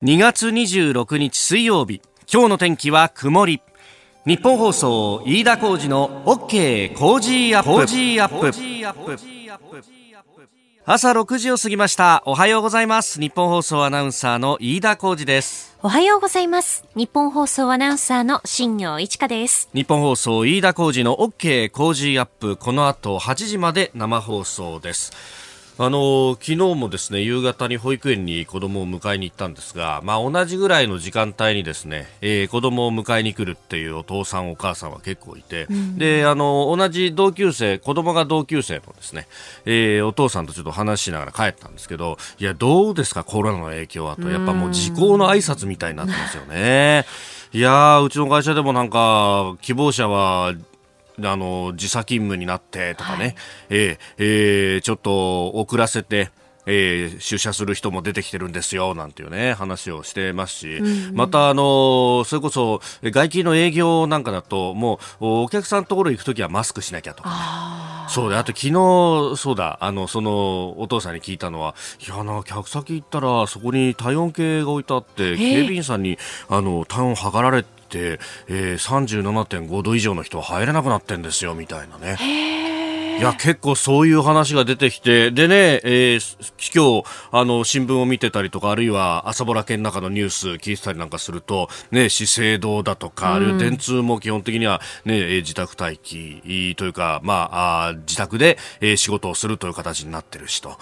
2月26日水曜日今日の天気は曇り。日本放送飯田浩二の OK 工事アップ。朝6時を過ぎました。おはようございます。日本放送アナウンサーの飯田浩二です。おはようございます。日本放送アナウンサーの新業一華です。日本放送飯田浩二の OK 工事アップ。この後8時まで生放送ですあの昨日もですね夕方に保育園に子供を迎えに行ったんですが、まあ、同じぐらいの時間帯にですね、えー、子供を迎えに来るっていうお父さんお母さんは結構いて、うん、であの同じ同級生子供が同級生のですね、えー、お父さんとちょっと話しながら帰ったんですけどいやどうですかコロナの影響はと。やっぱもう時効の挨拶みたいになってますよね。いやうちの会社でもなんか希望者はあの時差勤務になってとかね、はい、えー、えー、ちょっと遅らせてえー、出社する人も出てきてるんですよなんていうね話をしてますし、うんうん、またあのそれこそ外勤の営業なんかだともうお客さんのところ行くときはマスクしなきゃとか、ね、そうであと昨日そうだ。あのそのお父さんに聞いたのはいやな客先行ったらそこに体温計が置いてあって警備員さんにあの体温測られてて、えー、37.5度以上の人は入れなくなってんですよみたいなね。いや、結構そういう話が出てきて、でね、えー、今日、あの、新聞を見てたりとか、あるいは朝ぼら県の中のニュース聞いてたりなんかすると、ね、資生堂だとか、あるいは電通も基本的にはね、自宅待機というか、まあ、あ自宅で、えー、仕事をするという形になってるしと、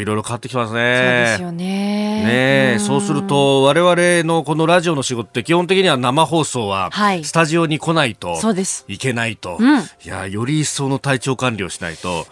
いろいろ変わってきますね。そうですよね。ね、うそうすると、我々のこのラジオの仕事って基本的には生放送は、スタジオに来ないと、いけないと、うん、いや、より一層の体調管理をしないと、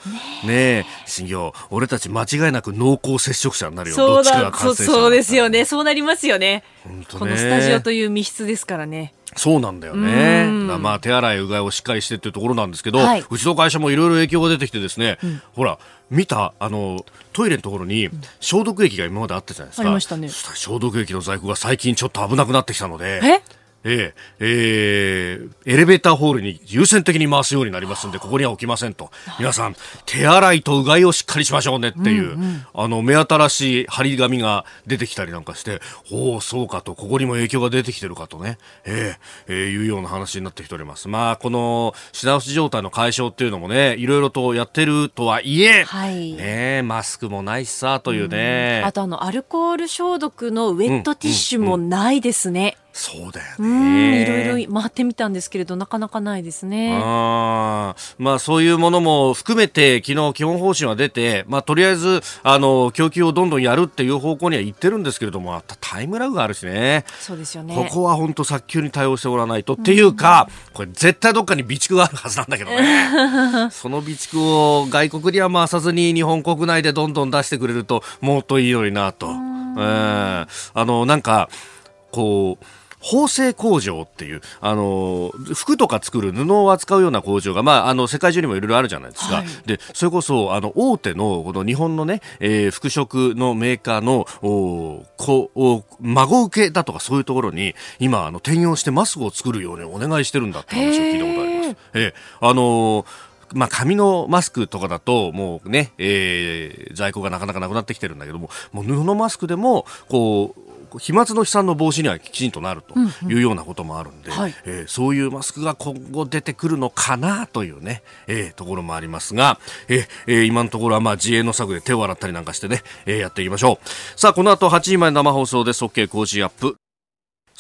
ねえ、新業、俺たち間違いなく濃厚接触者になるよ。そうだそそうですよね。そうなりますよね。ねこのスタジオという密室ですからね。そうなんだよね。まあ手洗いうがいをしっかりしてっていうところなんですけど、はい、うちの会社もいろいろ影響が出てきてですね、うん、ほら、見たあのトイレのところに消毒液が今まであったじゃないですか。ありましたね。消毒液の在庫が最近ちょっと危なくなってきたので。え？えー、えー、エレベーターホールに優先的に回すようになりますんで、ここには置きませんと。皆さん、手洗いとうがいをしっかりしましょうねっていう、うんうん、あの、目新しい張り紙が出てきたりなんかして、おお、そうかと、ここにも影響が出てきてるかとね、えー、えー、いうような話になってきております。まあ、この品薄状態の解消っていうのもね、いろいろとやってるとはいえ、はい、ねマスクもないしさ、というね。うん、あとあの、アルコール消毒のウェットティッシュもないですね。うんうんそうだよね。いろいろ回ってみたんですけれど、なかなかないですね。あまあそういうものも含めて、昨日基本方針は出て、まあとりあえず、あの、供給をどんどんやるっていう方向には言ってるんですけれども、タイムラグがあるしね。そうですよね。ここは本当早急に対応してもらわないと。っていうか、これ絶対どっかに備蓄があるはずなんだけどね。その備蓄を外国には回さずに日本国内でどんどん出してくれると、もっといいのになと。えー、あの、なんか、こう、縫製工場っていう、あの、服とか作る布を扱うような工場が、まあ、あの、世界中にもいろいろあるじゃないですか。はい、で、それこそ、あの、大手の、この日本のね、えー、服飾のメーカーの、おこお孫受けだとかそういうところに、今、あの、転用してマスクを作るようにお願いしてるんだって話を聞いたことあります。えー、あのーまあ、紙のマスクとかだと、もうね、えー、在庫がなかなかなくなってきてるんだけども、もう布マスクでも、こう、飛沫の飛散の防止にはきちんとなるというようなこともあるんで、うんうん、えー、そういうマスクが今後出てくるのかなというね、えー、ところもありますが、えー、今のところはまあ自衛の策で手を洗ったりなんかしてね、えー、やっていきましょう。さあ、この後8時前生放送で OK 工事アップ。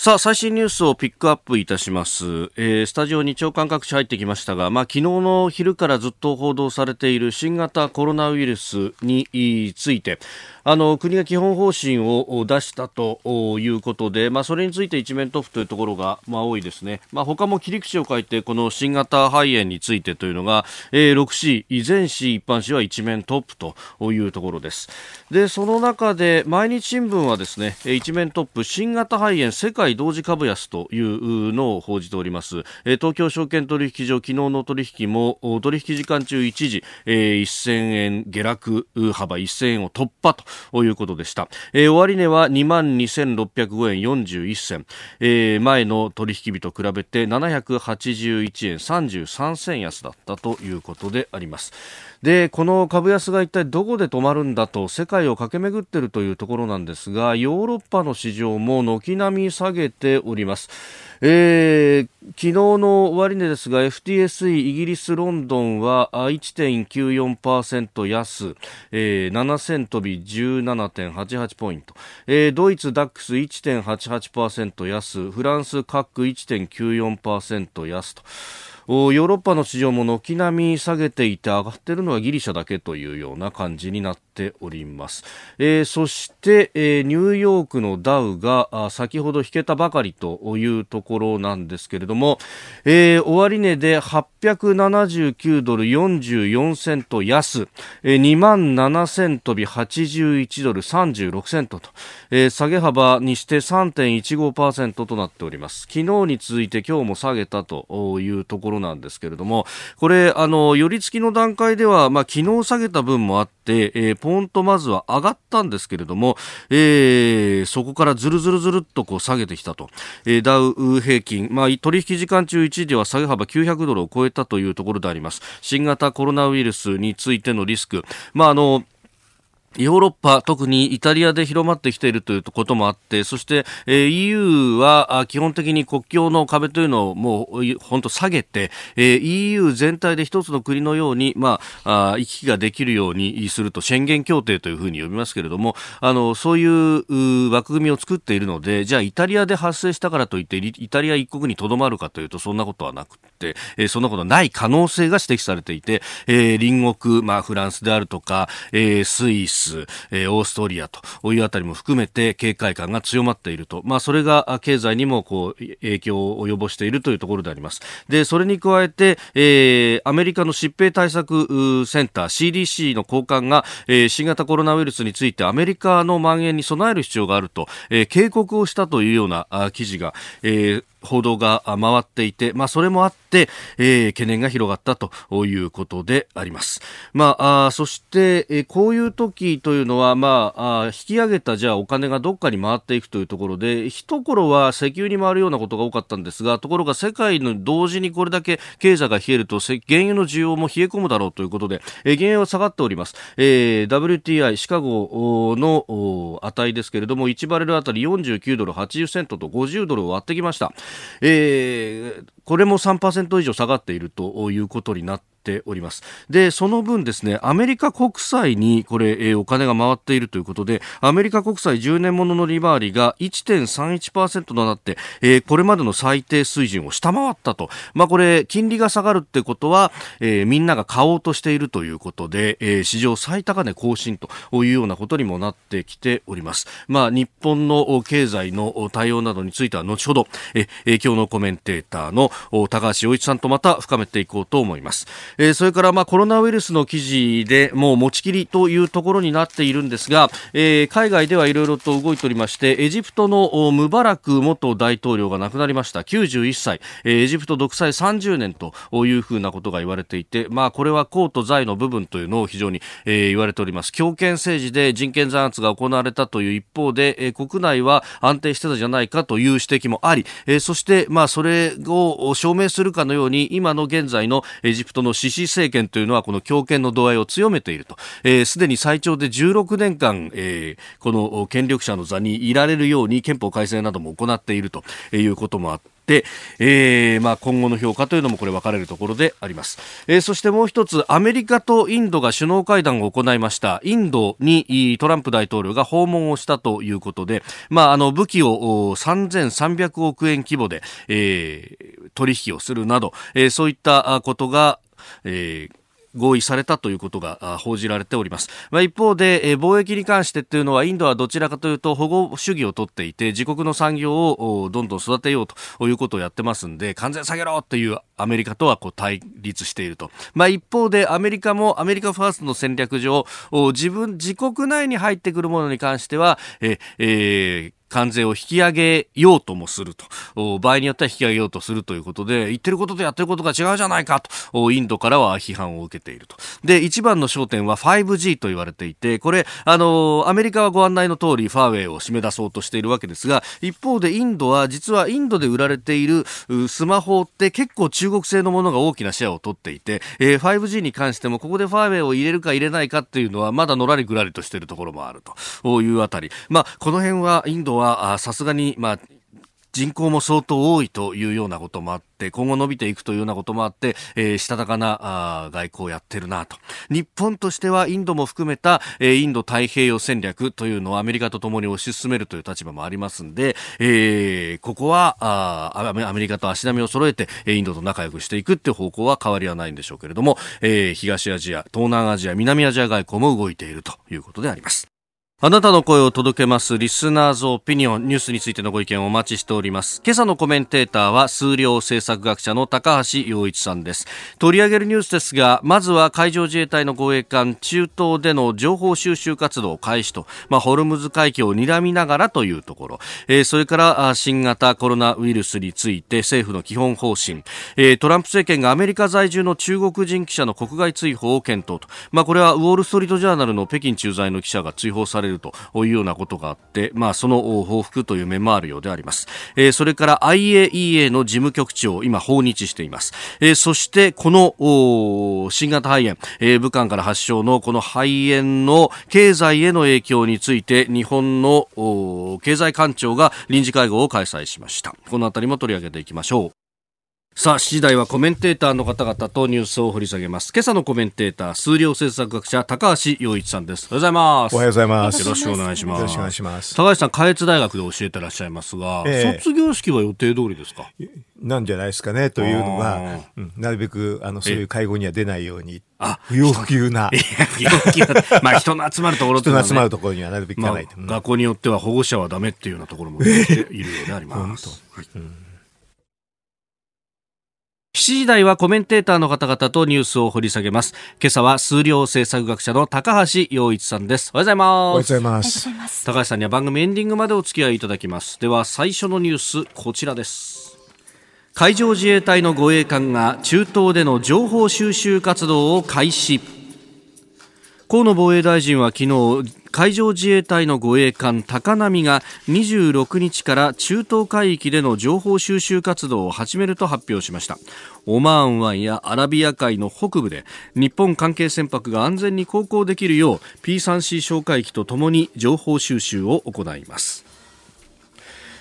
さあ、最新ニュースをピックアップいたします。えー、スタジオに長官各地入ってきましたが、まあ、昨日の昼からずっと報道されている新型コロナウイルスについて、あの国が基本方針を出したということで、まあ、それについて一面トップというところが、まあ、多いですね、まあ、他も切り口を書いてこの新型肺炎についてというのが、えー、6紙全紙一般紙は一面トップというところです。でその中で毎日新聞はですね一面トップ新型肺炎世界同時株安というのを報じております。東京証券取引所昨日の取引も取引時間中一時1000円下落幅1000円を突破ということでした。えー、終値は22,605円41銭、えー、前の取引日と比べて781円33銭安だったということであります。でこの株安が一体どこで止まるんだと世界を駆け巡っているというところなんですがヨーロッパの市場も軒並み下げております。えー、昨日の終値ですが FTSE イギリス・ロンドンは1.94%安、えー、7000飛び17.88ポイント、えー、ドイツ DAX1.88% 安フランス各1.94%安とヨーロッパの市場も軒並み下げていて上がっているのはギリシャだけというような感じになってております、えー、そして、えー、ニューヨークのダウが先ほど引けたばかりというところなんですけれども、えー、終値で879ドル44セント安、えー、2万7000飛び81ドル36セントと、えー、下げ幅にして3.15%となっております。昨日に続いて今日も下げたというところなんですけれども、これ、あの、寄り付きの段階では、まあ、昨日下げた分もあって、えー、ポンとまずは上がったんですけれども、えー、そこからずるずるずるっとこう下げてきたと。えー、ダウ平均、まあ、取引時間中1時は下げ幅900ドルを超えたというところであります。新型コロナウイルスについてのリスク。まあ、あの、ヨーロッパ、特にイタリアで広まってきているということもあって、そして、えー、EU は基本的に国境の壁というのをもう本当下げて、えー、EU 全体で一つの国のように、まあ、あ行き来ができるようにすると、宣言協定というふうに呼びますけれども、あの、そういう枠組みを作っているので、じゃあイタリアで発生したからといって、イタリア一国にとどまるかというと、そんなことはなくて、えー、そんなことない可能性が指摘されていて、えー、隣国、まあ、フランスであるとか、えー、スイス、えー、オーストリアというあたりも含めて警戒感が強まっていると、まあ、それが経済にもこう影響を及ぼしているというところであります。で、それに加えて、えー、アメリカの疾病対策センター CDC の高官が、えー、新型コロナウイルスについてアメリカの蔓延に備える必要があると、えー、警告をしたというような記事が、えー、報道が回っていて、まあ、それもあって、えー、懸念が広がったということであります。まあ、あそして、えー、こういう時というのは、まあ、あ引き上げたじゃあお金がどっかに回っていくというところで、一頃は石油に回るようなことが多かったんですが、ところが世界の同時にこれだけ経済が冷えると、原油の需要も冷え込むだろうということで、えー、原油は下がっております。えー、WTI シカゴの値ですけれども、1バレルあたり49ドル80セントと50ドルを割ってきました。えー、これも3%以上下がっているということになってております。でその分ですねアメリカ国債にこれ、えー、お金が回っているということでアメリカ国債10年ものの利回りが1.31%となって、えー、これまでの最低水準を下回ったと、まあ、これ金利が下がるってことは、えー、みんなが買おうとしているということで、えー、史上最高値更新というようなことにもなってきております、まあ、日本の経済の対応などについては後ほど、え、今日のコメンテーターの高橋洋一さんとまた深めていこうと思います。えー、それからまあコロナウイルスの記事でもう持ちきりというところになっているんですが、えー、海外ではいろいろと動いておりましてエジプトのムバラク元大統領が亡くなりました。91歳、えー、エジプト独裁30年というふうなことが言われていて、まあ、これは公と財の部分というのを非常に、えー、言われております。強権政治で人権弾圧が行われたという一方で、えー、国内は安定してたじゃないかという指摘もあり、えー、そして、まあ、それを証明するかのように今の現在のエジプトのシシ政権というのはこの強権の度合いを強めていると。すで、えー、に最長で16年間、えー、この権力者の座にいられるように憲法改正なども行っているということもあってで、えー、まあ、今後の評価というのもこれ分かれるところであります、えー、そしてもう一つアメリカとインドが首脳会談を行いました。インドにトランプ大統領が訪問をしたということで、まあ、あの武器を3300億円規模で、えー、取引をするなど、えー、そういったことがえー、合意されたということが報じられております、まあ、一方で、え、貿易に関してというのはインドはどちらかというと保護主義を取っていて自国の産業をどんどん育てようということをやってますんで完全下げろというアメリカとはこう対立していると、まあ、一方でアメリカもアメリカファーストの戦略上自分自国内に入ってくるものに関してはえ、えー関税を引き上げようともすると。場合によっては引き上げようとするということで、言ってることとやってることが違うじゃないかと、インドからは批判を受けていると。で、一番の焦点は 5G と言われていて、これ、あの、アメリカはご案内の通り、ファーウェイを締め出そうとしているわけですが、一方でインドは、実はインドで売られているスマホって結構中国製のものが大きなシェアを取っていて、えー、5G に関しても、ここでファーウェイを入れるか入れないかっていうのは、まだのらりくらりとしているところもあるというあたり。まあ、この辺はインドは、さすがに、まあ、人口も相当多いというようなこともあって、今後伸びていくというようなこともあって、えー、したたかなあ外交をやってるなと。日本としてはインドも含めた、えー、インド太平洋戦略というのをアメリカとともに推し進めるという立場もありますんで、えー、ここはあアメリカと足並みを揃えて、インドと仲良くしていくっていう方向は変わりはないんでしょうけれども、えー、東アジア、東南アジア、南アジア外交も動いているということであります。あなたの声を届けますリスナーズオピニオンニュースについてのご意見をお待ちしております。今朝のコメンテーターは数量政策学者の高橋洋一さんです。取り上げるニュースですが、まずは海上自衛隊の護衛艦中東での情報収集活動開始と、まあ、ホルムズ海峡を睨みながらというところ、えー、それから新型コロナウイルスについて政府の基本方針、えー、トランプ政権がアメリカ在住の中国人記者の国外追放を検討と、まあ、これはウォール・ストリート・ジャーナルの北京駐在の記者が追放されれるというようなことがあって、まあ、その報復という面もあるようであります。えー、それから IAEA の事務局長、今訪日しています。えー、そしてこの新型肺炎、えー、武漢から発症のこの肺炎の経済への影響について日本の経済官庁が臨時会合を開催しました。このあたりも取り上げていきましょう。さあ、7時台はコメンテーターの方々とニュースを掘り下げます。今朝のコメンテーター、数量政策学者、高橋洋一さんです。おはようございます。おはようございます。よろしくお願いします。よろしくお願いします。高橋さん、下越大学で教えてらっしゃいますが、えー、卒業式は予定通りですか？なんじゃないですかね、というのが、うん、なるべく、あの、そういう会合には出ないように。あ、不要不急な。不要不急な。まあ、人の集まるところと、ね、人の集まるところにはなるべく行かない、まあ、学校によっては保護者はダメっていうようなところもいるようであります。はいうん7時台はコメンテーターの方々とニュースを掘り下げます。今朝は数量政策学者の高橋洋一さんです。おはようございます。おはようございます。高橋さんには番組エンディングまでお付き合いいただきます。では最初のニュース、こちらです。海上自衛隊の護衛艦が中東での情報収集活動を開始。河野防衛大臣は昨日海上自衛隊の護衛艦高波が26日から中東海域での情報収集活動を始めると発表しました。オマーン湾やアラビア海の北部で日本関係船舶が安全に航行できるよう P3C 哨戒機とともに情報収集を行います。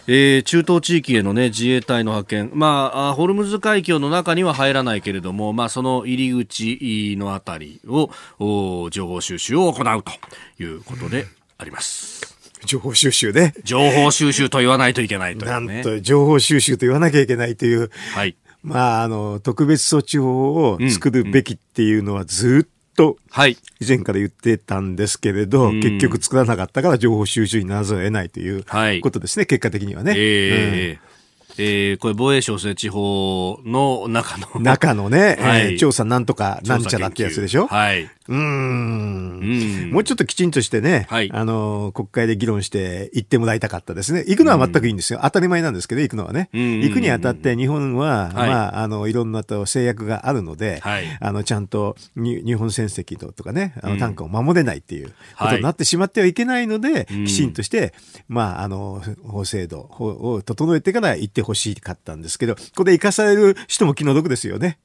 えー、中東地域への、ね、自衛隊の派遣、まあ、ホルムズ海峡の中には入らないけれども、まあ、その入り口のあたりを情報収集を行うということであります。情報収集ね。情報収集と言わないといけないという、ね、なんと、情報収集と言わなきゃいけないという、はい。まあ、あの、特別措置法を作るべきっていうのはずっと、はい。以前から言ってたんですけれど、結局作らなかったから情報収集にならざるを得ないということですね、はい、結果的にはね。えー、うんえー、これ防衛省設置法の中の。中のね、はい、えー、調査なんとかなんちゃらってやつでしょはい。うん。もうちょっときちんとしてね、はい、あの、国会で議論して行ってもらいたかったですね。行くのは全くいいんですよ。当たり前なんですけど、行くのはね。行くにあたって日本は、まあ、あの、いろんなと制約があるので、はい、あの、ちゃんとに日本船籍とかね、あの、単価を守れないっていうことになってしまってはいけないので、きちんとして、まあ、あの、法制度を整えてから行ってほしかったんですけど、ここで生かされる人も気の毒ですよね。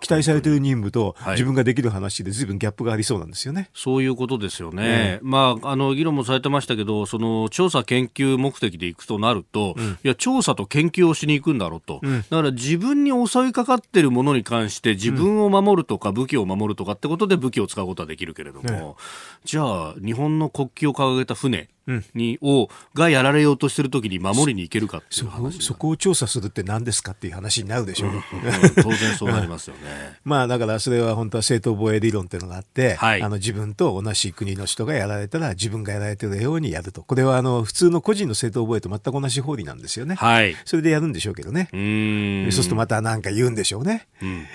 期待されてる任務と自分ができる話で随分ギャップがありそうなんですよね。そういうことですよね。うん、まあ、あの、議論もされてましたけど、その、調査研究目的で行くとなると、うん、いや、調査と研究をしに行くんだろうと。うん、だから自分に襲いかかってるものに関して自分を守るとか武器を守るとかってことで武器を使うことはできるけれども、じゃあ、日本の国旗を掲げた船、に、うん、をがやられようとしてるときに守りに行けるかっていう話そこを調査するって何ですかっていう話になるでしょう、うん、当然そうなりますよね。まあだからそれは本当は正当防衛理論っていうのがあって、はい、あの自分と同じ国の人がやられたら自分がやられてるようにやると。これはあの普通の個人の正当防衛と全く同じ法理なんですよね、はい、それでやるんでしょうけどね。そうするとまた何か言うんでしょうね、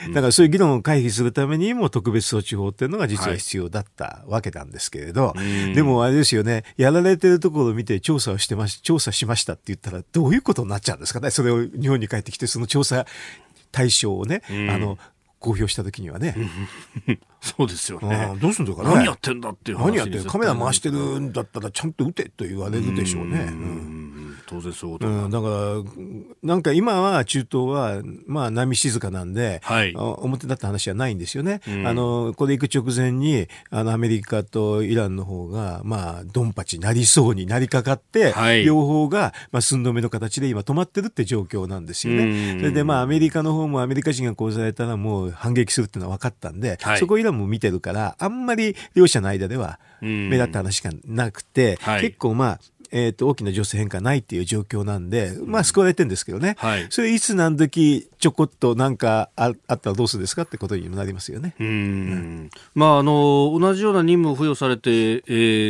だからそういう議論を回避するためにも特別措置法っていうのが実は必要だったわけなんですけれど、はい、でもあれですよね。やられてるところを見て調査をしてまし、調査しましたって言ったら、どういうことになっちゃうんですかね？それを日本に帰ってきて、その調査対象をね、うん、あの、公表した時にはね。そうですよね。どうすんのかな、何やってんだっていう話何やってんカメラ回してるんだったらちゃんと撃てと言われるでしょうね。うん当然そうだ、うん、だから、なんか今は中東は、まあ波静かなんで、はい、表立った話はないんですよね。うん、あの、これ行く直前に、あの、アメリカとイランの方が、まあ、ドンパチなりそうになりかかって、はい、両方が、まあ、寸止めの形で今止まってるって状況なんですよね。それで、まあ、アメリカの方もアメリカ人が殺されたらもう反撃するっていうのは分かったんで、はい、そこイランも見てるから、あんまり両者の間では目立った話がなくて、結構まあ、えっ、ー、と、大きな情勢変化ないっていう状況なんで、まあ救われてるんですけどね。はい。それいつ何時ちょこっとなんかああったらどうするですかってことにもなりますよね。うん。まあ、あの、同じような任務を付与されて、え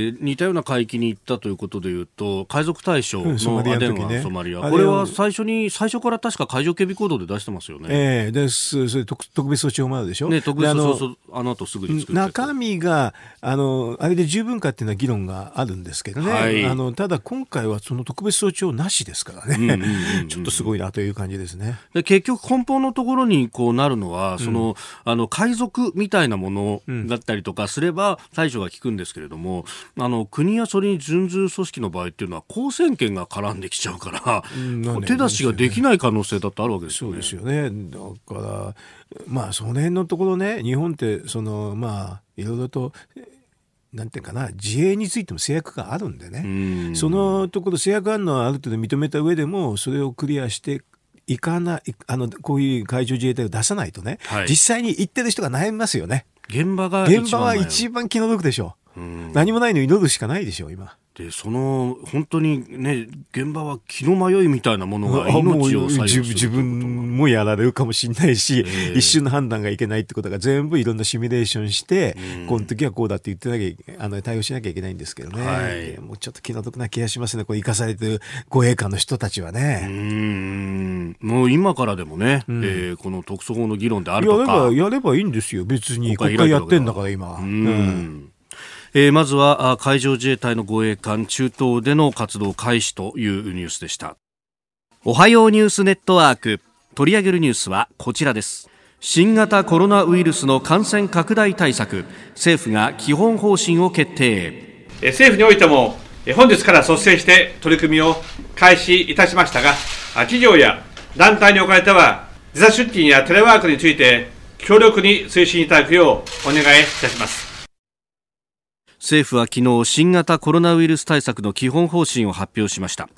ー、似たような海域に行ったということでいうと、海賊対象のアデンはソマリア。これは最初に、最初から確か海上警備行動で出してますよね。ええー、で、それ特特別措置法もあるでしょ？ね、特別措置法、あの後すぐに中身が、あの、あれで十分かっていうのは議論があるんですけどね。はい、あの、ただ今回はその特別措置法なしですからね、ちょっとすごいなという感じですね。で結局根本のところにこうなるのは、その、あの海賊みたいなものだったりとかすれば対処が効くんですけれども、あの国やそれに準ずる組織の場合っていうのは公選権が絡んできちゃうから、手出しができない可能性だってあるわけですよね。そうですよね。だからまあその辺のところね、日本ってそのまあいろいろとなんていうかな自衛についても制約があるんでね。そのところ制約あるのはある程度認めた上でもそれをクリアしていかないあのこういう海上自衛隊を出さないとね、はい、実際に行ってる人が悩みますよね。現場が現場は一番気の毒でしょ。う何もないの祈るしかないでしょう今でその本当にね現場は気の迷いみたいなものが命を左右自分もやられるかもしれないし、えー、一瞬の判断がいけないってことが全部いろんなシミュレーションして、うん、この時はこうだって言ってなきゃあの対応しなきゃいけないんですけどね、はい、もうちょっと気の毒な気がしますね。これ生かされてる護衛官の人たちはね。うん。もう今からでもね、うん、えー、この特措法の議論であるとか。やればやればいいんですよ。別に国会やってんだから今。うんえー、まずは海上自衛隊の護衛艦中東での活動開始というニュースでした。おはようニュースネットワーク。取り上げるニュースはこちらです。新型コロナウイルスの感染拡大対策。政府が基本方針を決定。政府においても本日から率先して取り組みを開始いたしましたが企業や団体におかれては時差出勤やテレワークについて強力に推進いただくようお願いいたします。政府は昨日新型コロナウイルス対策の基本方針を発表しました。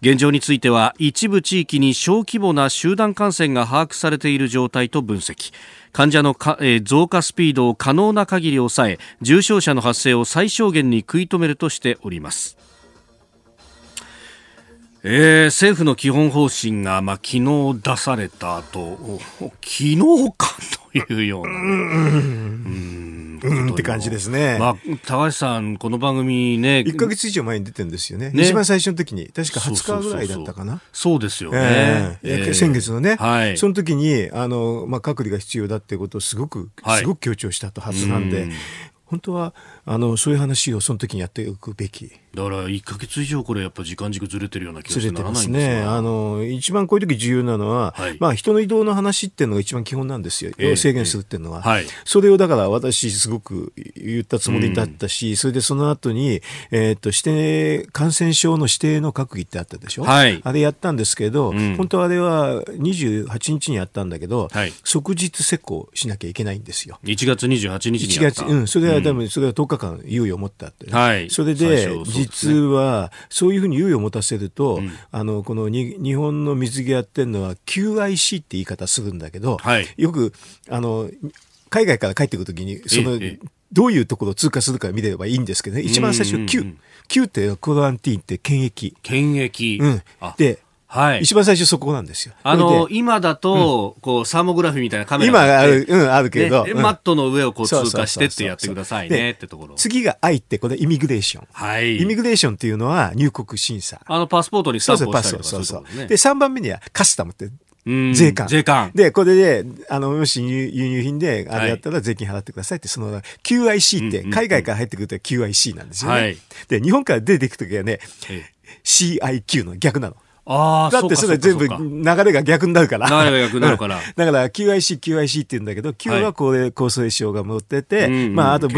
現状については一部地域に小規模な集団感染が把握されている状態と分析。患者の増加スピードを可能な限り抑え重症者の発生を最小限に食い止めるとしております。えー、政府の基本方針が、まあ、昨日出された後昨日かというような、ね、うんうんって感じですね。まあ、高橋さん、この番組ね。1か月以上前に出てるんですよね。ね一番最初の時に、確か20日ぐらいだったかな。そうですよね。えー、えー、先月のね、はい、その時に、あの、まあ、隔離が必要だっていうことをすごく、すごく強調したとはずなんで、はい、本当は、あの、そういう話をその時にやっておくべき。だから1か月以上これやっぱ時間軸ずれてるような気がしてならないんですね。あの、一番こういう時重要なのは、はい、まあ人の移動の話っていうのが一番基本なんですよ。えー、制限するっていうのは、えーはい。それをだから私すごく言ったつもりだったし、うん、それでその後に、えっ、ー、と、指定、感染症の指定の閣議ってあったでしょ？はい、あれやったんですけど、うん、本当はあれは28日にやったんだけど、はい、即日施行しなきゃいけないんですよ。1月28日にやった。1月、うん、それは多分、それは10日間猶予を持ったって、ね、はい。それで、実は、そういうふうに猶予を持たせると、うん、あのこのに日本の水際やってるのは QIC って言い方するんだけど、はい、よくあの海外から帰ってくるときにその、どういうところを通過するか見ればいいんですけどね、一番最初 Q。Q ってクロアンティーンって検疫。検疫。うん。で、はい。一番最初そこなんですよ。あの、今だと、うん、こう、サーモグラフィーみたいなカメラ今ある、うん、あるけど。うん、マットの上をこう通過してってやってくださいねってところ。次が I って、これイミグレーション。はい。イミグレーションっていうのは入国審査。あの、パスポートにスタンプを押したりとかそうそうそう。で、3番目にはカスタムって、税関。税関。で、これで、あの、もし輸入品で、あれやったら税金払ってくださいって、その、QIC って、海外から入ってくると QIC なんですよね。はい、で、日本から出ていくときはね、CIQ の逆なの。あだってそれ全部流れが逆になるから。流れが逆になるから。だから QIC、QIC って言うんだけど、Q は高齢厚生省が持ってて、まああと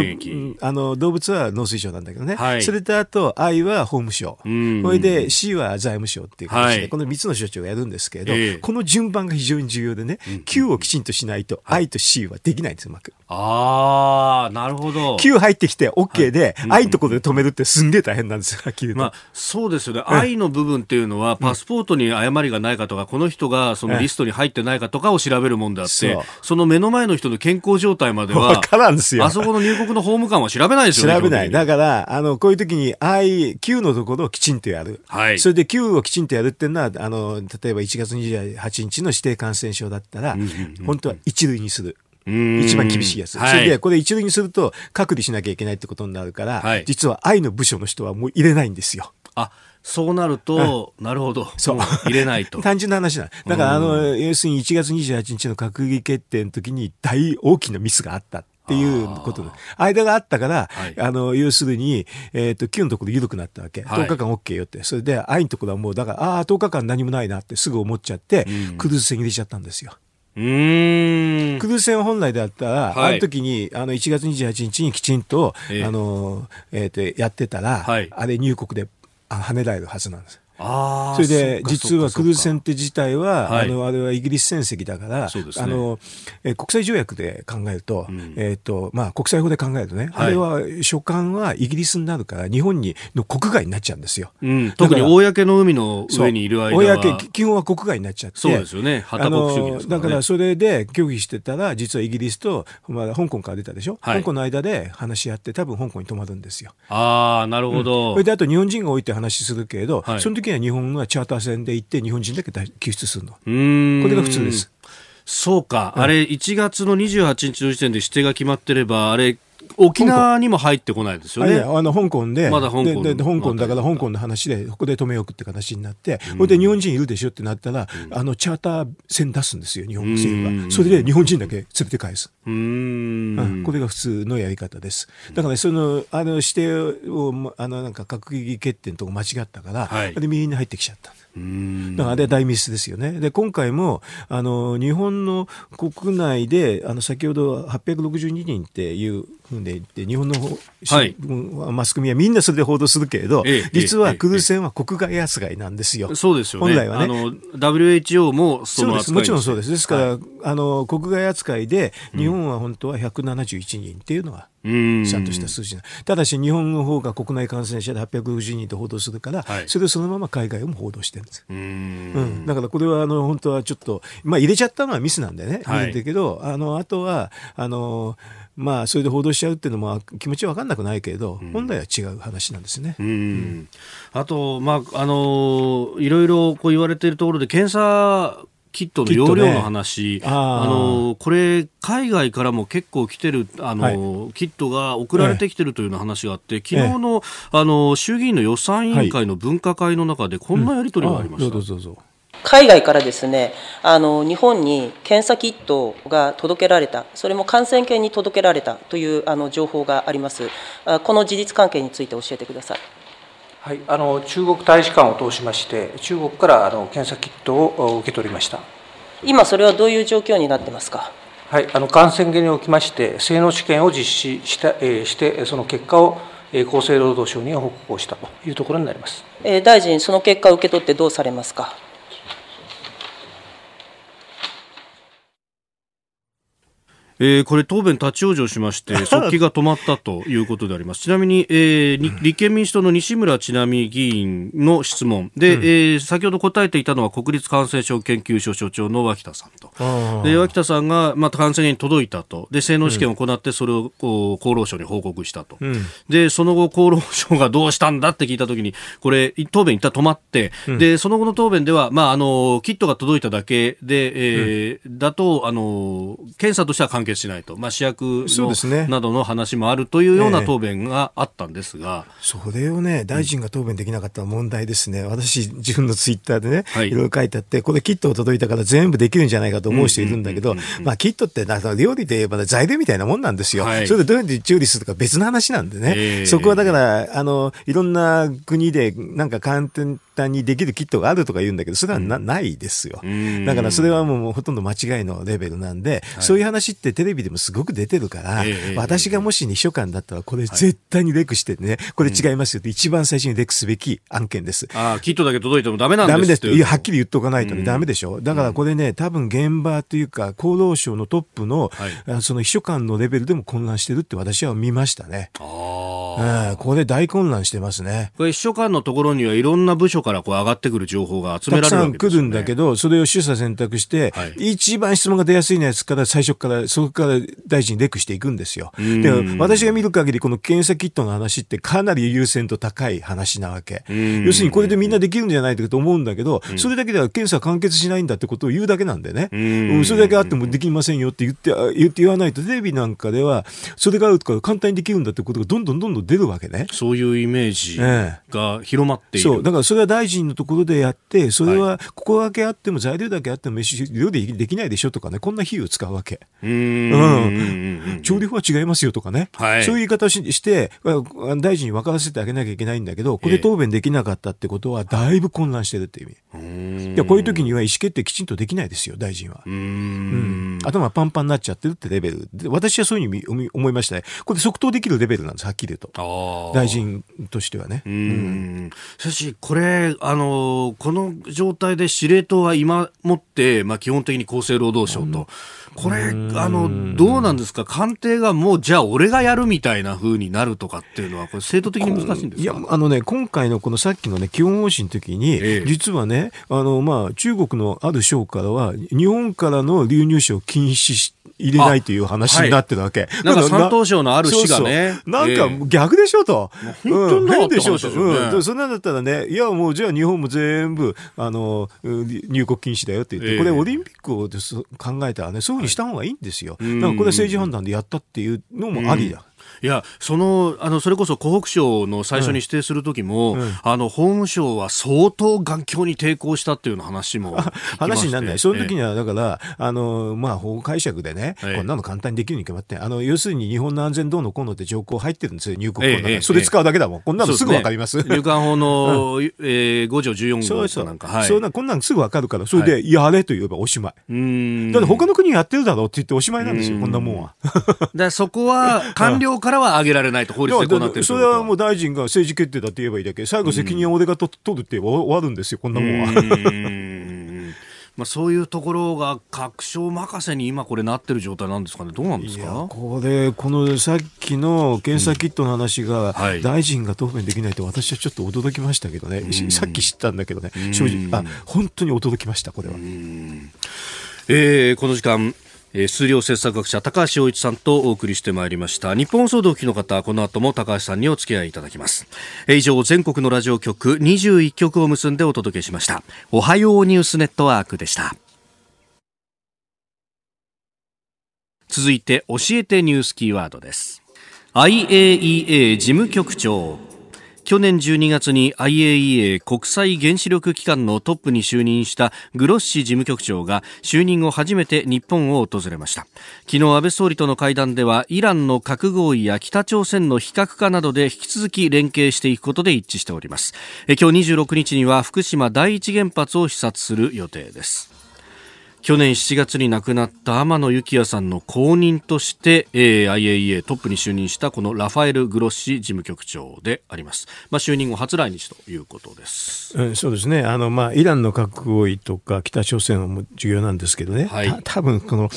あの動物は農水省なんだけどね。はい、それとあと I は法務省。それで C は財務省っていう形で、はい、この3つの省庁がやるんですけれど、えー、この順番が非常に重要でね、Q をきちんとしないと I と C はできないんですうまく。ああ、なるほど。Q 入ってきて OK で、はい、I ところで止めるってすんげえ大変なんですよ、まあそうですよね。I の部分っていうのはパスポートに誤りがないかとか、この人がそのリストに入ってないかとかを調べるもんであって、その目の前の人の健康状態までは、からんですよ。あそこの入国の法務官は調べないですよね。調べない。だから、あの、こういう時に I、Q のところをきちんとやる。はい。それで Q をきちんとやるっていうのは、あの、例えば1月28日の指定感染症だったら、本当は一類にする。一番厳しいやつ。はい、それで、これ一類にすると隔離しなきゃいけないってことになるから、はい、実は愛の部署の人はもう入れないんですよ。あ、そうなると、なるほど。そう。入れないと。単純な話だ。だから、あの、要するに1月28日の閣議決定の時に大大きなミスがあった。っていうことで。間があったから、はい、あの、要するに、えっ、ー、と、9のところ緩くなったわけ。10日間 OK よって。それで、愛のところはもう、だから、ああ、10日間何もないなってすぐ思っちゃって、うん、クルーズ船入れちゃったんですよ。うん本来であったら、はい、あの時に、あの、1月28日にきちんと、えー、あの、えっ、ー、と、やってたら、はい、あれ入国で跳ねられるはずなんです。あそれで、実はクルーズ船って自体は、あの、あれはイギリス船籍だから、あの、え国際条約で考えると、えっと、まあ、国際法で考えるとね、あれは、所管はイギリスになるから、日本に、の国外になっちゃうんですよ。特に公の海の上にいる間は。公、基本は国外になっちゃって。そうですよね。あの、だからそれで協議してたら、実はイギリスと、まあ、香港から出たでしょ、香港の間で話し合って、多分香港に泊まるんですよ。ああ、なるほど。それで、あと日本人が多いって話するけれど、その時には日本はチャーター船で行って日本人だけ救出するの。これが普通です。そうか、うん、あれ1月の28日の時点で指定が決まってれば、あれ沖縄にも入ってこないですよね。あの香港で、まだ香港でで香港だ。から香港の話で、ここで止めようって形になって、これで日本人いるでしょってなったら、あのチャーター船出すんですよ、日本政府は。それで日本人だけ連れて返す。うん。これが普通のやり方です。だから、ね、そのあの指定をあのなんか閣議決定のとこ間違ったから、はい、で右に入ってきちゃった。だからあれは大ミスですよね。で、今回も、あの、日本の国内で、あの、先ほど862人っていうふうで言って、日本の、はい、マスコミはみんなそれで報道するけれど、ええ、実はクルーズ船は国外扱いなんですよ。そうですよね。本来はね。あの、WHO もその扱いもちろんそうです。ですから、はい、あの、国外扱いで、日本は本当は171人っていうのが、ちゃんとした数字ただし日本の方が国内感染者で860人と報道するから、はい、それをそのまま海外も報道してるんです。うん、だからこれはあの本当はちょっと、まあ、入れちゃったのはミスなんでね、はい、だけどあのあとはあのまあ、それで報道しちゃうっていうのも気持ちは分かんなくないけれど、うん、本来は違う話なんですね。うん、あと、まあ、あのいろいろこう言われているところで検査キットの容量の話、ね、あのこれ、海外からも結構来てるあの、はい、キットが送られてきてるというような話があって、ええ、昨日のあの衆議院の予算委員会の分科会の中で、こんなやり取りがありました。うん、海外からですねあの日本に検査キットが届けられた、それも感染研に届けられたというあの情報があります、この事実関係について教えてください。はい、あの中国大使館を通しまして、中国からあの検査キットを受け取りました今、それはどういう状況になってますか？はい、あの感染源におきまして、性能試験を実施した、えー、して、その結果を厚生労働省に報告をしたというところになります、えー、大臣、その結果を受け取ってどうされますか？えー、これ答弁立ち往生しまして 速記が止まったということであります。ちなみに、えー、立憲民主党の西村智奈美議員の質問。で、うん、えー、先ほど答えていたのは国立感染症研究所所長の脇田さんと。で脇田さんが、まあ、感染に届いたと。で性能試験を行ってそれをこう厚労省に報告したと、うん、でその後厚労省がどうしたんだって聞いたときにこれ答弁一旦止まって、うん、でその後の答弁では、まあ、あのキットが届いただけで、えーだとあの検査としては関係結しないと、まあ、主役の、などの話もあるというような答弁があったんですが、えー、それをね、大臣が答弁できなかった問題ですね、私、自分のツイッターでね、はい、いろいろ書いてあって、これ、キットを届いたから全部できるんじゃないかと思う人いるんだけど、まあ、キットってなんか料理で言えば材料みたいなもんなんですよ、はい、それでどうやって調理するか別の話なんでね、えー、そこはだからあの、いろんな国でなんか簡単単にできるキットがあるとか言うんだけど、それはなうん、ないですよ。だからそれはもうほとんど間違いのレベルなんで、はい、そういう話ってテレビでもすごく出てるから、えー、私がもし、ね、秘書官だったら、これ絶対にレクしてね、これ違いますよって一番最初にレクすべき案件です。ああ、キットだけ届いてもダメなんですダメですいや、はっきり言っとかないとね、ダメでしょ？だからこれね、多分現場というか、厚労省のトップの、はい、その秘書官のレベルでも混乱してるって私は見ましたね。ああ。これ大混乱してますね。これ秘書官のところにはいろんな部署からこう上がってくる情報が集められるわけです、ね、たくさん来るんだけど、それを取捨選択して、はい、一番質問が出やすいやつから最初から、そこから大臣にレクしていくんですよ。で、私が見る限り、この検査キットの話ってかなり優先度高い話なわけ。要するにこれでみんなできるんじゃないかと思うんだけど、それだけでは検査完結しないんだってことを言うだけなんでね。それだけあってもできませんよって言って、言って言わないと、テレビなんかでは、それがあるから簡単にできるんだってことがどんどんどんどん出るわけね。そういうイメージが広まっている。そう。だからそれは大臣のところでやって、それはここだけあっても材料だけあっても料理できないでしょとかね、こんな比喩を使うわけ。うん。調理法は違いますよとかね。はい、そういう言い方をして、大臣に分からせてあげなきゃいけないんだけど、これ答弁できなかったってことは、だいぶ混乱してるっていう意味。いや、こういう時には意思決定きちんとできないですよ、大臣は。うん。頭パンパンになっちゃってるってレベル。で私はそういうふうに思いましたね。これ即答できるレベルなんです、はっきり言うと。大臣としてはね。うん。しかし、これ、あの、この状態で司令塔は今もって、まあ、基本的に厚生労働省と、これ、あの、どうなんですか、官邸がもう、じゃあ俺がやるみたいなふうになるとかっていうのは、これ、制度的に難しいんですか？いや、あのね、今回のこのさっきのね、基本方針の時に、ええ、実はね、あの、まあ、中国のある省からは、日本からの流入者を禁止して、入れないという話になってるわけ。はい、なんか山東省のある市がね。そうそう。なんか逆でしょと。えー、うん、変でしょと。うん。そんなんだったらね、いやもうじゃあ日本も全部、あの、入国禁止だよって言って、これオリンピックを考えたらね、そういうふうにした方がいいんですよ。だからこれは政治判断でやったっていうのもありだ。いや、その、あの、それこそ湖北省の最初に指定する時も、うん。うん、あの、法務省は相当頑強に抵抗したっていう話も 話にならない。その時には、だから、えあの、まあ、法解釈でね、え、こんなの簡単にできるに決まって、あの、要するに日本の安全どうのこうのって条項入ってるんですよ、入国法の中それ使うだけだもん。こんなのすぐわかります。入管法の、うん、えー、5条14号となんか、はい、そうな、こんなのすぐわかるから、それで、やれと言えばおしまい。うん。だって他の国やってるだろうって言っておしまいなんですよ、こんなもんは。だそこは、官僚からは上げられないと法律でこうなってるそれはもう大臣が政治決定だって言えばいいだけ、最後責任は俺がと、取るって終わるんですよ、こんなもんは。まあ、そういうところが確証任せに今これなってる状態なん。ですかね、どうなん。ですかこれ、このさっきの検査キットの話が、大臣が答弁できないと、私はちょっと驚きましたけどね、うん、さっき知ったん。だけどね、正直、あ本当に驚きました、これは。えー、この時間えー、数量政策学者高橋洋一さんとお送りしてまいりました。日本総動機の方この後も高橋さんにお付き合いいただきます、以上全国のラジオ局21局を結んでお届けしました。おはようニュースネットワークでした。続いて教えてニュースキーワードです。IAEA 事務局長。去年12月に IAEA 国際原子力機関のトップに就任したグロッシ事務局長が就任後初めて日本を訪れました。昨日安倍総理との会談ではイランの核合意や北朝鮮の非核化などで引き続き連携していくことで一致しております。今日26日には福島第一原発を視察する予定です。去年7月に亡くなった天野幸也さんの後任として、えー、IAEA トップに就任したこのラファエル・グロッシ事務局長であります、まあ、就任後初来日ということです、うん、そうですね。あの、まあ、イランの核合意とか北朝鮮も重要なんですけどね、はい、多分この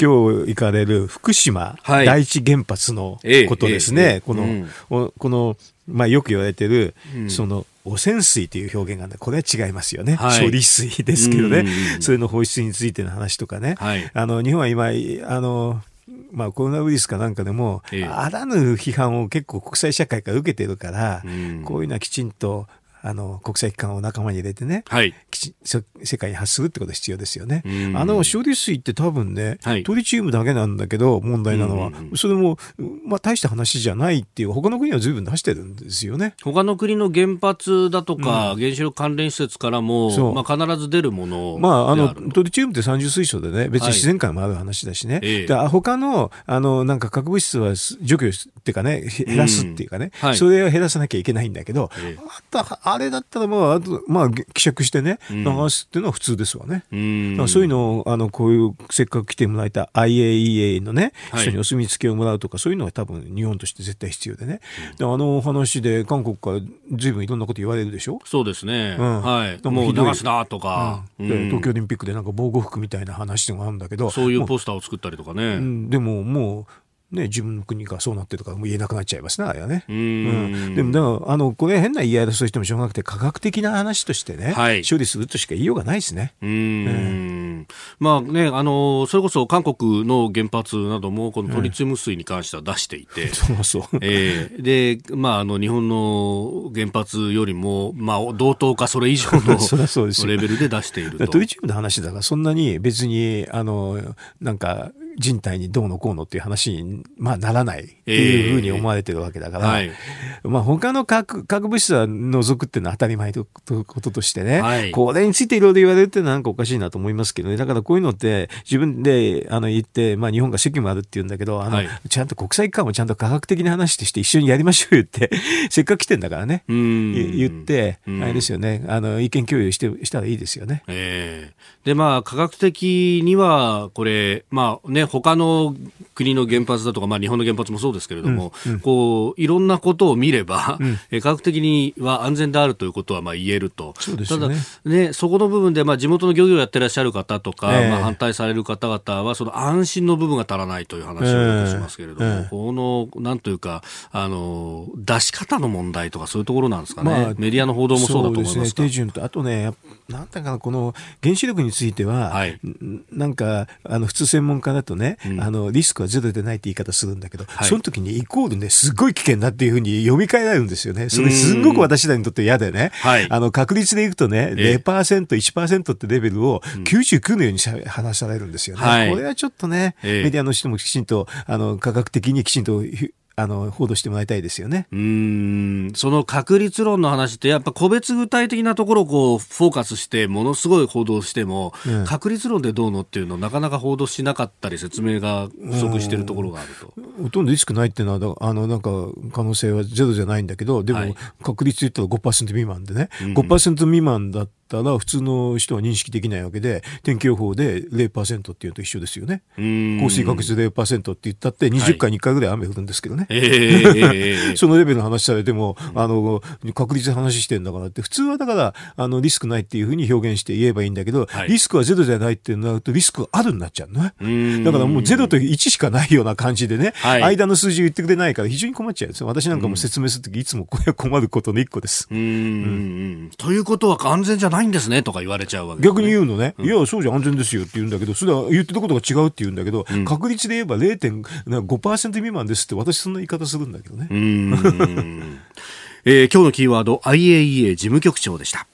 今日行かれる福島第一原発のことですね、はい、この、うん、このまあ、よく言われてる、うん、その汚染水という表現が、ね、これは違いますよね、はい、処理水ですけどね、それの放出についての話とかね、はい、あの日本は今あのまあ、コロナウイルスかなんかでも、ええ、あらぬ批判を結構国際社会から受けてるから、うん、こういうのはきちんとあの、国際機関を仲間に入れてね、はい、世界に発するってこと必要ですよね。あの、処理水って多分ね、はい、トリチウムだけなんだけど、問題なのは、それも、まあ、大した話じゃないっていう、他の国は随分出してるんですよね。他の国の原発だとか、原子力関連施設からも、まあ、必ず出るものまあ、あの、トリチウムって三重水素でね、別に自然界もある話だしね。はい、で他の、あの、なんか核物質は除去っていうかね、減らすっていうかね、はい、それを減らさなきゃいけないんだけど、あと、あれだったらまあ、あと、まあ、希釈してね、流すっていうのは普通ですわね。うん、そういうのを、あの、こういう、せっかく来てもらえた IAEA のね、人にお墨付きをもらうとか、そういうのは多分日本として絶対必要でね。であの話で韓国からずいぶんいろんなこと言われるでしょ？そうですね。うん、はい。もう流すなとか、うん、で。東京オリンピックでなんか防護服みたいな話があるんだけど。そういうポスターを作ったりとかね。でももう、ね、自分の国がそうなってるとかも言えなくなっちゃいますね、あれはね。うん,、でも、だから、あの、これ変な言い争いしてもしょうがなくて、科学的な話としてね、はい、処理するとしか言いようがないですね。うん、うん、まあね、あの、それこそ韓国の原発なども、このトリチウム水に関しては出していて、うん、そうそう。えー、で、まあ、あの、日本の原発よりも、まあ、同等かそれ以上の レベルで出していると。トリチウムの話だから、そんなに別に、あの、なんか、人体にどうのこうのっていう話に、まあ、ならないっていうふうに思われてるわけだから、えーはい、まあ、他の核核物質は除くっていうのは当たり前ということとしてね、はい、これについていろいろ言われるっていうのはなんかおかしいなと思いますけどね、だからこういうのって自分であの言って、まあ、日本が責務あるって言うんだけど、あの、はい、ちゃんと国際機関もちゃんと科学的な話として一緒にやりましょうよって、せっかく来てんだからね、言って、あれですよね、あの意見共有してしたらいいですよね。えー、で、まあ、科学的には、これ、まあね、他の国の原発だとか、まあ、日本の原発もそうですけれども、うんうん、こういろんなことを見れば、うん、科学的には安全であるということはまあ言えると、ね、ただ、ね、そこの部分で、まあ、地元の漁業をやってらっしゃる方とか、え。ー、まあ、反対される方々は、その安心の部分が足らないという話をしますけれども、えー、このなんというかあの、出し方の問題とか、そういうところなんですかね、まあ、メディアの報道もそうだと思いますね、手順とあとね、なんだかな、この原子力については、はい、なんかあの普通専門家だとね、うん、あのリスクはゼロでないって言い方するんだけど、はい、その時にイコールね、すごい危険だっていうふうに読み替えられるんですよね。それすごく私らにとって嫌でね、はい、あの確率でいくとね、0%、1%ってレベルを99のように話されるんですよね。はい、これはちょっとね、メディアの人もきちんとあの科学的にきちんとあの報道してもらいたいですよね。うん。その確率論の話ってやっぱ個別具体的なところをこうフォーカスしてものすごい報道しても、うん、確率論でどうのっていうのをなかなか報道しなかったり説明が不足しているところがあると。ほとんどリスクないっていうのはあのなんか可能性はゼロじゃないんだけどでも確率言ったら5%未満でね、はい、5%未満だったら普通の人は認識できないわけで天気予報で0%っていうのと一緒ですよね。降水確率0%って言ったって20回に1回ぐらい雨降るんですけどね、はい。えー、そのレベルの話されてもあの確率で話してんだからって普通はだからあのリスクないっていうふうに表現して言えばいいんだけど、はい、リスクはゼロじゃないってなるとリスクあるになっちゃうのね。だからもうゼロと1しかないような感じでね、はい、間の数字を言ってくれないから非常に困っちゃうんですよ。私なんかも説明するときいつもこれは困ることの一個です。うん、うん、ということは安全じゃないないんですねとか言われちゃうわけ、ね、逆に言うのね、うん、いや、そうじゃ安全ですよって言うんだけど、それは言ってることが違うって言うんだけど、うん、確率で言えば0.5%未満ですって、私、そんな言い方するんだけどね。えー、今日のキーワード、IAEA 事務局長でした。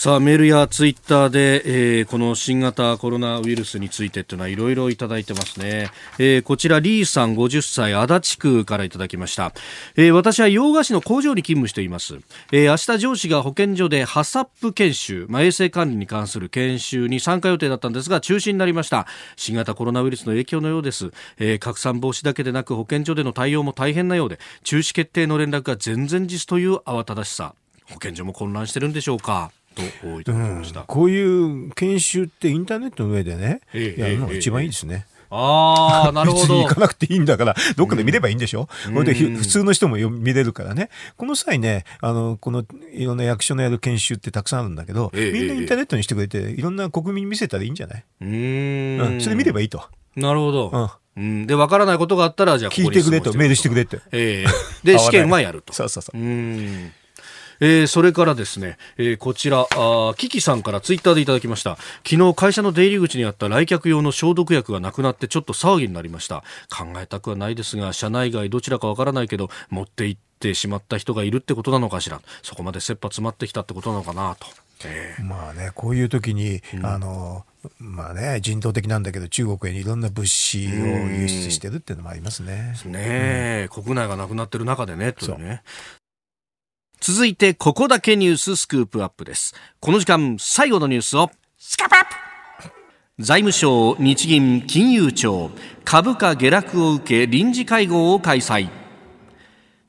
さあメールやツイッターで、えー、この新型コロナウイルスについてというのはいろいろいただいてますね、えー、こちらリーさん50歳足立区からいただきました、えー、私は洋菓子の工場に勤務しています、え、明日上司が保健所でハサップ研修、まあ、衛生管理に関する研修に参加予定だったんですが中止になりました。新型コロナウイルスの影響のようです、え、拡散防止だけでなく保健所での対応も大変なようで中止決定の連絡が全然実という慌ただしさ。保健所も混乱してるんでしょうか。といただきました、うん、こういう研修ってインターネットの上でね、ええ、やるのが一番いいですね。ああ、なるほど。行かなくていいんだから、どっかで見ればいいんでしょ、うん、これで普通の人も見れるからね。この際ね、あの、このいろんな役所のやる研修ってたくさんあるんだけど、えみんなインターネットにしてくれて、いろんな国民に見せたらいいんじゃない？うん、それ見ればいいと。なるほど。うん。で、わからないことがあったら、じゃあ聞いてくれと、メールしてくれって。ええー、で、試験はやると。そうそうそう。うん。えー、それからですね、えー、こちら、あキキさんからツイッターでいただきました。昨日会社の出入り口にあった来客用の消毒薬がなくなってちょっと騒ぎになりました。考えたくはないですが、社内外どちらかわからないけど、持って行ってしまった人がいるってことなのかしら。そこまで切羽詰まってきたってことなのかなと。えー、まあね、こういう時に、うん、あの、まあね、人道的なんだけど、中国へいろんな物資を輸出してるっていうのもありますね。ね、うん、国内がなくなってる中でね、というね。続いて、ここだけニューススクープアップです。この時間、最後のニュースを、スカップアップ財務省、日銀、金融庁、株価下落を受け臨時会合を開催。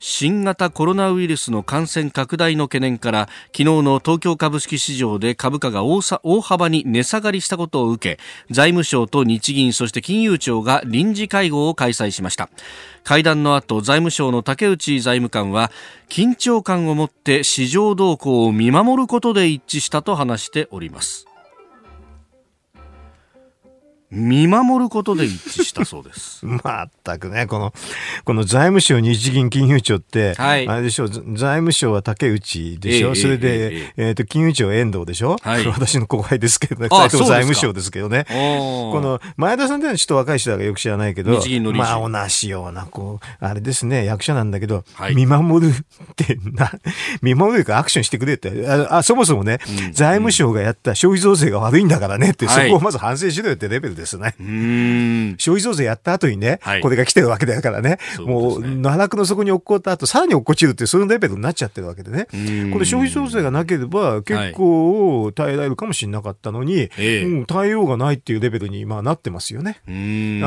新型コロナウイルスの感染拡大の懸念から昨日の東京株式市場で株価が大幅に値下がりしたことを受け財務省と日銀そして金融庁が臨時会合を開催しました。会談の後財務省の竹内財務官は緊張感を持って市場動向を見守ることで一致したと話しております。見守ることで一致したそうです。まったくね、この、この財務省、日銀、金融庁って、はい、あれでしょ、財務省は竹内でしょ、えー、それで、えー、えー、と、金融庁は遠藤でしょ、はい、私の後輩ですけどね、財務省ですけどね。この、前田さんってのはちょっと若い人だからよく知らないけど、日銀のまあ、同じような、こう、あれですね、役者なんだけど、はい、見守るってな、見守るかアクションしてくれって、ああそもそもね、うん、財務省がやった消費増税が悪いんだからねって、そこをまず反省しろよってレベルでですね。消費増税やった後にね、はい、これが来てるわけだからね、うね。もう、奈落の底に落っこった後、さらに落っこちるっていう、そういうレベルになっちゃってるわけでね。これ消費増税がなければ、結構耐えられるかもしれなかったのに、はい、うん、対応がないっていうレベルに今なってますよね。あ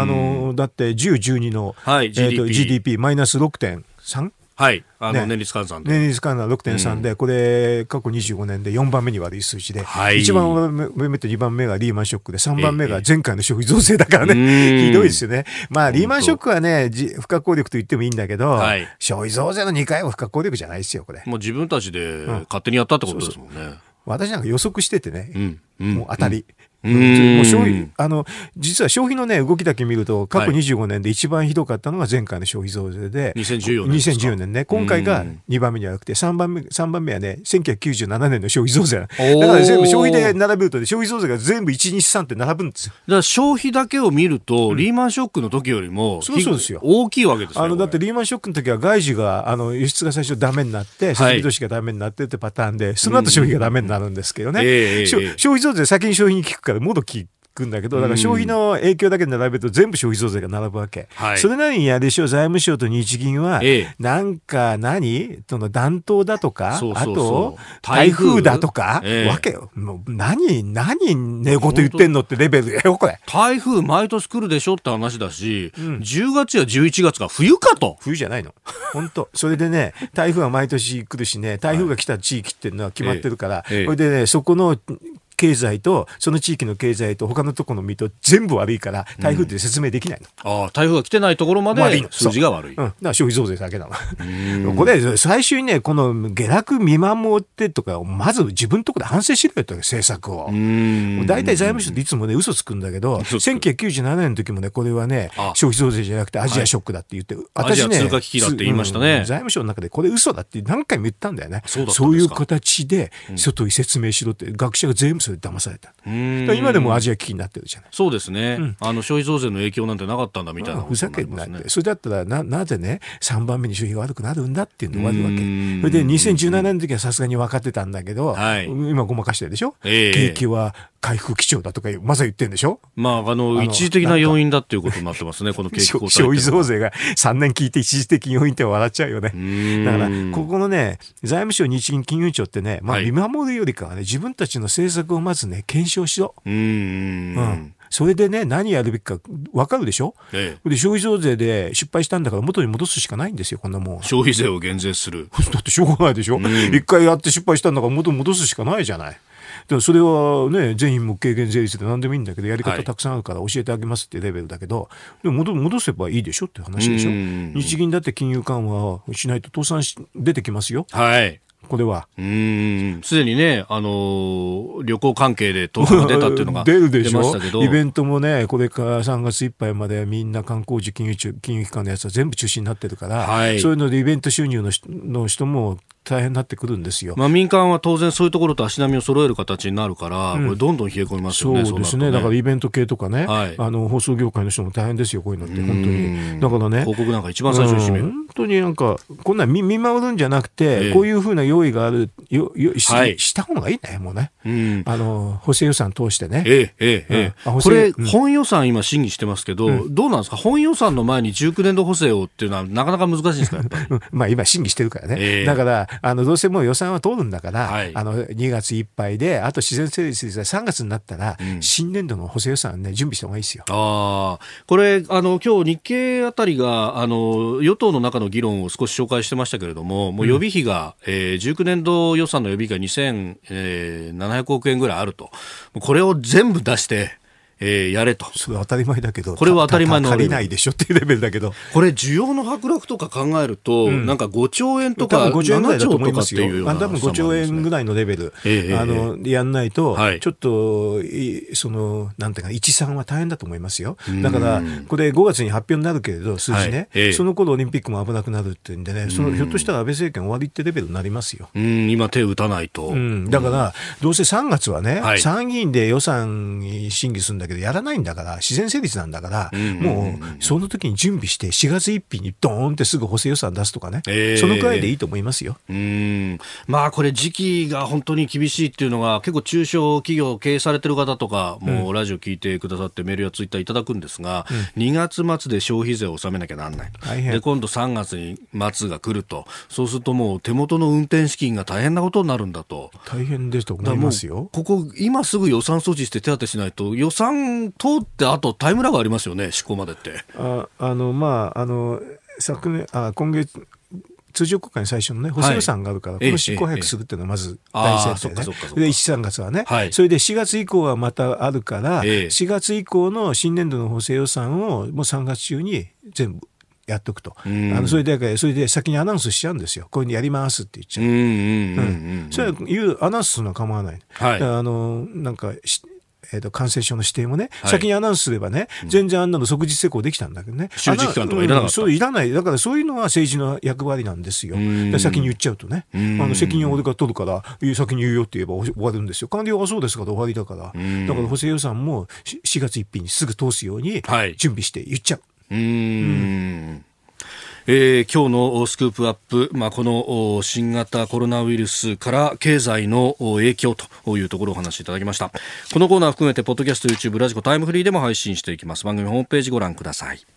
の、だって10、12の、はい、えー、と GDP マイナス 6.3? はい。あの、年率換算で。年率換算6.3で、これ、過去25年で4番目に悪い数字で、はい、1番目と2番目がリーマンショックで、3番目が前回の消費増税だからね、ひどいですよね。まあ、リーマンショックはね、不可抗力と言ってもいいんだけど、はい、消費増税の2回は不可抗力じゃないですよ、これ。もう自分たちで勝手にやったってことですもんね。うん、そうそう私なんか予測しててね、うんうん、もう当たり。もう消費、あの、実は消費のね、動きだけ見ると、過去25年で一番ひどかったのが前回の消費増税で、2014年。2014年ね。今回が2番目じゃなくて、3番目、3番目はね、1997年の消費増税。だから全部消費で並べると、消費増税が全部1、2、3って並ぶんですよ。だから消費だけを見ると、リーマンショックの時よりも、そうそうですよ。大きいわけですあの、だってリーマンショックの時は外需が、あの、輸出が最初ダメになって、設備投資がダメになってってパターンで、その後消費がダメになるんですけどね。消費増税先に消費に効くから、もどきくんだけど、だから消費の影響だけで並べると全部消費増税が並ぶわけ。はい、それなりにやでしょ、財務省と日銀は、なんか何？その暖冬だとか、あと、台風？だとか、えわけよ。もう何、何寝言言ってんのってレベル。よ、これ。台風毎年来るでしょって話だし、うん、10月や11月が冬かと。冬じゃないの。本当。それでね、台風は毎年来るしね、台風が来た地域っていうのは決まってるから、それでね、そこの経済と、その地域の経済と他のところの見と全部悪いから、台風って説明できないの。うん、ああ、台風が来てないところまで数字が悪い。うん。だから消費増税だけなの。これ、最終にね、この下落見守ってとか、まず自分のところで反省しろよと政策を。大体財務省っていつもね、嘘つくんだけど、1997年の時もね、これはね、消費増税じゃなくてアジアショックだって言って、はい、私ね、通貨危機だって言いましたね、財務省の中でこれ嘘だって何回も言ったんだよね。そういう形で外に説明しろって、学者が全部それ騙された。今でもアジア危機になってるじゃない。そうですね、うん、あの消費増税の影響なんてなかったんだみたいな、ふざけんなって、それだったらななぜね、3番目に消費が悪くなるんだっていうのがあるわけ。それで2017年の時はさすがに分かってたんだけど、はい、今ごまかしてるでしょ、えー、景気は回復基調だとか、まさ言ってるんでしょ？まあ、あの、一時的な要因だっていうことになってますね、この景気後退。消費増税が3年聞いて一時的要因って笑っちゃうよね。だから、ここのね、財務省、日銀、金融庁ってね、まあ、見守るよりかはね、自分たちの政策をまずね、検証しろ。うん。それでね、何やるべきか分かるでしょ、ええ、で消費増税で失敗したんだから元に戻すしかないんですよ、こんなもん。消費税を減税する。だってしょうがないでしょ、うん、一回やって失敗したんだから元に戻すしかないじゃない。でそれはね、全員無軽減税率で何でもいいんだけど、やり方たくさんあるから教えてあげますってレベルだけど、でも戻戻せばいいでしょって話でしょ？日銀だって金融緩和をしないと倒産し出てきますよ。はい。これは。うん。すでにね、あのー、旅行関係で東京が出たっていうのが 出るでしょ？イベントもね、これから3月いっぱいまでみんな観光時金融金融機関のやつは全部中止になってるから、はい、そういうのでイベント収入のの人も大変になってくるんですよ。まあ、民間は当然そういうところと足並みを揃える形になるから、うん、これどんどん冷え込みますよね。そうですね。ねだからイベント系とかね、はい、あの放送業界の人も大変ですよ、こういうのって、本当に。だからね。広告なんか一番最初に。本当になんか、こんな見見守るんじゃなくて、えー、こういうふうな用意がある、よよし,、はい、した方がいいね、もうね。うん、あの、補正予算通してね。ええええええ。これ、本予算今審議してますけど、どうなんですか？本予算の前に19年度補正をっていうのはなかなか難しいですか、まあ今審議してるからね。えー、だから、あの、どうせもう予算は通るんだから、はい、あの、2月いっぱいで、あと自然成立で3月になったら、うん、新年度の補正予算ね、準備した方がいいですよ。ああ。これ、あの、今日日経あたりが、あの、与党の中の議論を少し紹介してましたけれども、もう予備費が、うん、えー、19年度予算の予備費が2700億円ぐらいあると。これを全部出して、えー、やれと。それ当たり前だけど、これは当たり前の。足りないでしょっていうレベルだけど。これ、需要の迫力とか考えると、うん、なんか5兆円とか、5兆円ぐらいだと思いますよ。多分5兆円ぐらいのレベル、えー、あの、やんないと、はい、ちょっと、その、なんていうか、一算は大変だと思いますよ。だから、これ5月に発表になるけれど、数字ね、はいえー、その頃オリンピックも危なくなるっていうんでね、そのひょっとしたら安倍政権終わりってレベルになりますよ。うん、今手打たないと。うん、だから、どうせ3月はね、はい、参議院で予算審議するんだけど、やらないんだから、自然成立なんだから、もうその時に準備して4月1日にドーンってすぐ補正予算出すとかね、えー、そのくらいでいいと思いますよ。うん。まあこれ時期が本当に厳しいっていうのが結構中小企業経営されてる方とかもうラジオ聞いてくださってメールやツイッターいただくんですが、うん、2月末で消費税を納めなきゃなんないで今度3月に末が来ると。そうするともう手元の運転資金が大変なことになるんだと。大変ですと思いますよ。ここ今すぐ予算措置して手当てしないと予算通っってあとタイムラグありますよね、施行までって。ああのまああの昨年あ今月通常国会の最初のね、補正予算があるから、この執行早くするっていうのはまず大前提で、ね、で、1、3月はね、はい、それで4月以降はまたあるから、4月以降の新年度の補正予算をもう3月中に全部やっとくと。あのそれで、それで先にアナウンスしちゃうんですよ。こういうにやりますって言っちゃう。うん。それは言う、アナウンスするのは構わない。はい、あの、なんか、えーと、感染症の指定もね、はい、先にアナウンスすればね、全然あんなの即日施行できたんだけどね。周知期間とかいらなかった、うん、そういらない。だからそういうのは政治の役割なんですよ。先に言っちゃうとね。あの責任を俺が取るから、先に言うよって言えば終わるんですよ。官僚はそうですから終わりだから。だから補正予算も4月1日にすぐ通すように準備して言っちゃう。はい、うんえー、今日のスクープアップ、まあ、この新型コロナウイルスから経済の影響というところをお話しいただきました。このコーナー含めてポッドキャスト YouTube ラジコタイムフリーでも配信していきます。番組ホームページご覧ください。